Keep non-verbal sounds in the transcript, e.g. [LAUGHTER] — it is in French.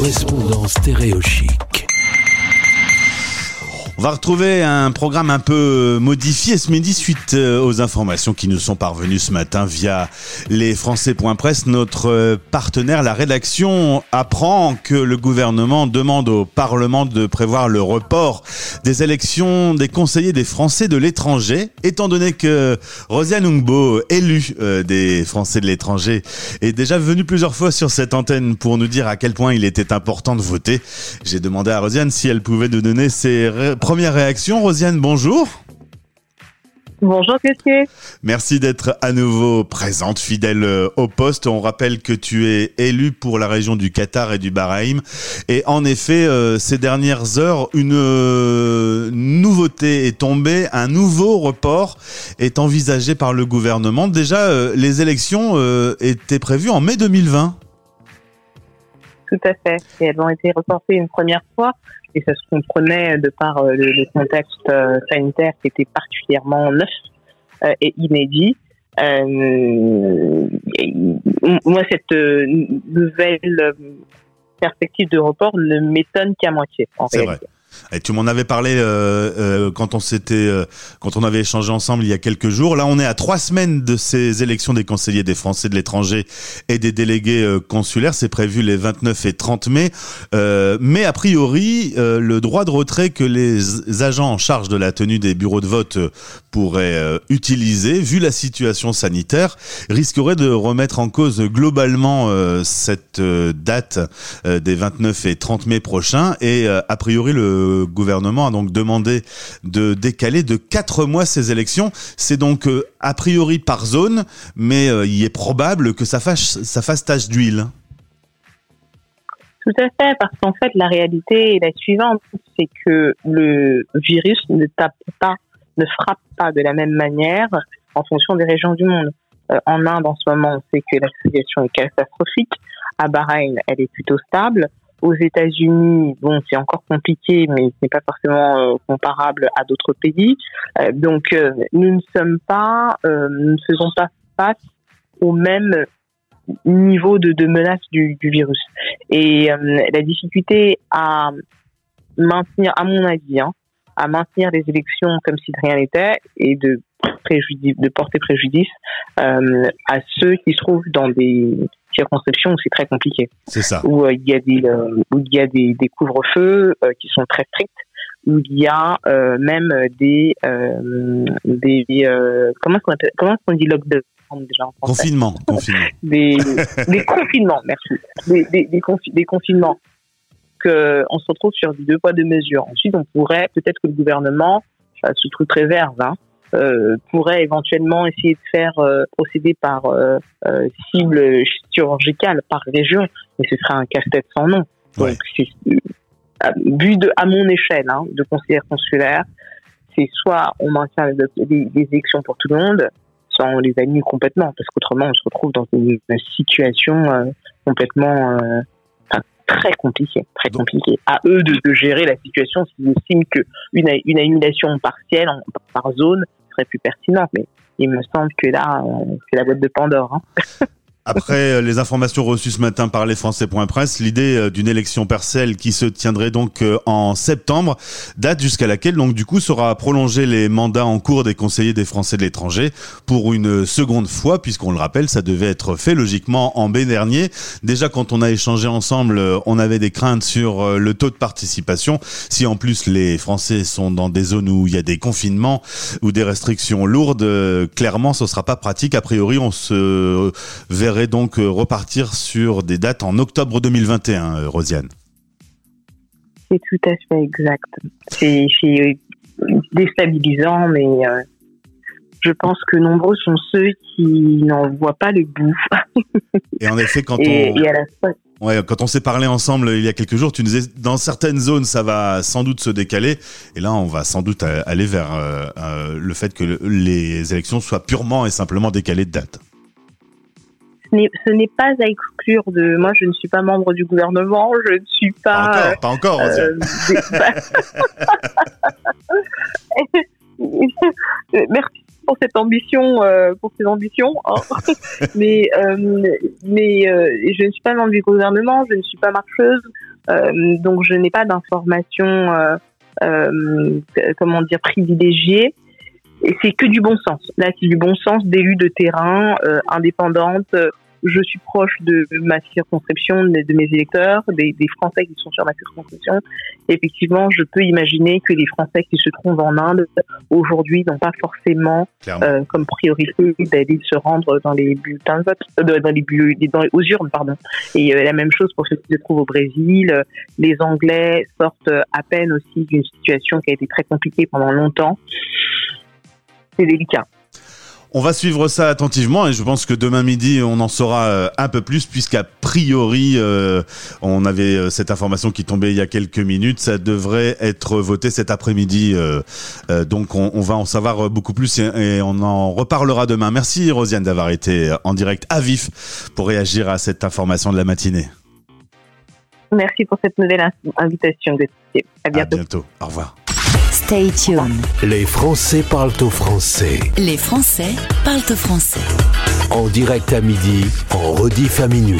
correspondant stéréochique. On va retrouver un programme un peu modifié ce midi suite euh, aux informations qui nous sont parvenues ce matin via les Français.press. Notre euh, partenaire, la rédaction, apprend que le gouvernement demande au Parlement de prévoir le report des élections des conseillers des Français de l'étranger, étant donné que Rosiane Ungbo, élue euh, des Français de l'étranger, est déjà venue plusieurs fois sur cette antenne pour nous dire à quel point il était important de voter. J'ai demandé à Rosiane si elle pouvait nous donner ses première réaction. Rosiane, bonjour. Bonjour Christian. Merci d'être à nouveau présente, fidèle euh, au poste. On rappelle que tu es élu pour la région du Qatar et du Bahreïn. Et en effet, euh, ces dernières heures, une euh, nouveauté est tombée, un nouveau report est envisagé par le gouvernement. Déjà, les élections étaient prévues en mai 2020. Tout à fait. Et elles ont été reportées une première fois et ça se comprenait de par euh, le, contexte euh, sanitaire qui était particulièrement neuf euh, et inédit. moi, cette nouvelle perspective de report ne m'étonne qu'à moitié. En réalité. Et tu m'en avais parlé euh, euh, quand on s'était, euh, quand on avait échangé ensemble il y a quelques jours. Là, on est à trois semaines de ces élections des conseillers des Français de l'étranger et des délégués euh, consulaires. C'est prévu les 29 et 30 mai. mais a priori, le droit de retrait que les agents en charge de la tenue des bureaux de vote pourraient utiliser, vu la situation sanitaire, risquerait de remettre en cause globalement cette date des 29 et 30 mai prochains. Et a priori, le gouvernement a donc demandé de décaler de quatre mois ces élections. C'est donc euh, a priori par zone, mais euh, il est probable que ça fasse, ça fasse tache d'huile. Tout à fait, parce qu'en fait, la réalité est la suivante, c'est que le virus ne tape pas, ne frappe pas de la même manière en fonction des régions du monde. Euh, en Inde, en ce moment, on sait que la situation est catastrophique. À Bahreïn, elle est plutôt stable aux États-Unis, bon, c'est encore compliqué, mais ce n'est pas forcément euh, comparable à d'autres pays. Euh, donc, euh, nous ne sommes pas, nous ne faisons pas face au même niveau de, de menace du, du, virus. Et la difficulté à maintenir, à mon avis, hein, à maintenir les élections comme si de rien n'était et de préjudice, de porter préjudice à ceux qui se trouvent dans des circonscriptions où c'est très compliqué. C'est ça. Où euh, il y a des euh, où il y a des, des couvre-feux euh, qui sont très stricts, où il y a même des des comment on appelle comment on dit lockdown déjà en Confinement, confinement. Des, des confinements, merci. Des, des, des, des confinements on se retrouve sur deux poids deux mesures. Ensuite, on pourrait peut-être que le gouvernement se trouve très vert, hein, euh, pourrait éventuellement essayer de faire euh, procéder par euh, cible chirurgicale par région, mais ce serait un casse-tête sans nom. Donc, vu de, à mon échelle hein, de conseillère consulaire, c'est soit on maintient les, élections pour tout le monde, soit on les annule complètement, parce qu'autrement on se retrouve dans une, situation complètement très compliquée, très compliquée. À eux de, de gérer la situation s'ils estiment qu'une une annulation partielle par zone serait plus pertinente. Mais il me semble que là, c'est la boîte de Pandore. Hein. [LAUGHS] Après euh, les informations reçues ce matin par les Français.press, l'idée euh, d'une élection partielle qui se tiendrait donc euh, en septembre, date jusqu'à laquelle donc du coup sera prolongé les mandats en cours des conseillers des Français de l'étranger pour une seconde fois, puisqu'on le rappelle, ça devait être fait logiquement en mai dernier. Déjà quand on a échangé ensemble, on avait des craintes sur le taux de participation. Si en plus les Français sont dans des zones où il y a des confinements ou des restrictions lourdes, clairement ce sera pas pratique. A priori, on se verra donc euh, repartir sur des dates en octobre 2021, euh, Rosiane? C'est tout à fait exact. C'est déstabilisant, mais euh, je pense que nombreux sont ceux qui n'en voient pas le bout. et en effet, quand on... quand on s'est parlé ensemble il y a quelques jours, tu nous disais dans certaines zones ça va sans doute se décaler, et là on va sans doute aller vers le fait que les élections soient purement et simplement décalées de date ce n'est pas à exclure de. Moi, je ne suis pas membre du gouvernement, je ne suis pas. Pas encore, pas encore. Euh, [LAUGHS] Merci pour cette ambition, euh, pour ces ambitions. Hein. [LAUGHS] mais euh, mais je ne suis pas membre du gouvernement, je ne suis pas marcheuse, donc je n'ai pas d'informations, comment dire, privilégiées. Et c'est que du bon sens. Là, c'est du bon sens d'élus de terrain, indépendantes, je suis proche de ma circonscription, de, mes électeurs, des, Français qui sont sur ma circonscription. effectivement, je peux imaginer que les Français qui se trouvent en Inde aujourd'hui n'ont pas forcément euh, comme priorité d'aller se rendre dans les bulletins de vote, euh, dans les, dans aux urnes, pardon. Et euh, la même chose pour ceux qui se trouvent au Brésil. Les Anglais sortent à peine aussi d'une situation qui a été très compliquée pendant longtemps. C'est délicat. On va suivre ça attentivement et je pense que demain midi on en saura euh, un peu plus puisqu'à priori euh, on avait euh, cette information qui tombait il y a quelques minutes, ça devrait être voté cet après-midi. donc on, va en savoir beaucoup plus et, on en reparlera demain. Merci Rosiane d'avoir été en direct à vif pour réagir à cette information de la matinée. Merci pour cette nouvelle invitation. À bientôt. À bientôt. Au revoir. Stay tuned. Les Français parlent au français. Les Français parlent au français. En direct à midi, en rediff à minuit.